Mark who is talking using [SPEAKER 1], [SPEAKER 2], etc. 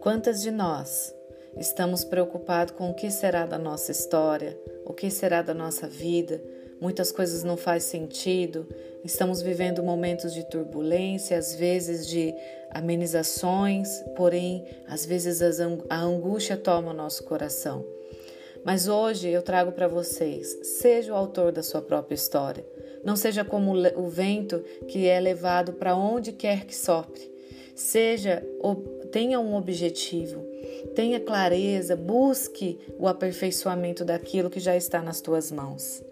[SPEAKER 1] Quantas de nós estamos preocupados com o que será da nossa história, o que será da nossa vida? Muitas coisas não faz sentido. Estamos vivendo momentos de turbulência, às vezes de amenizações, porém, às vezes a angústia toma o nosso coração. Mas hoje eu trago para vocês: seja o autor da sua própria história. Não seja como o vento que é levado para onde quer que sopre. Seja, tenha um objetivo, tenha clareza, busque o aperfeiçoamento daquilo que já está nas tuas mãos.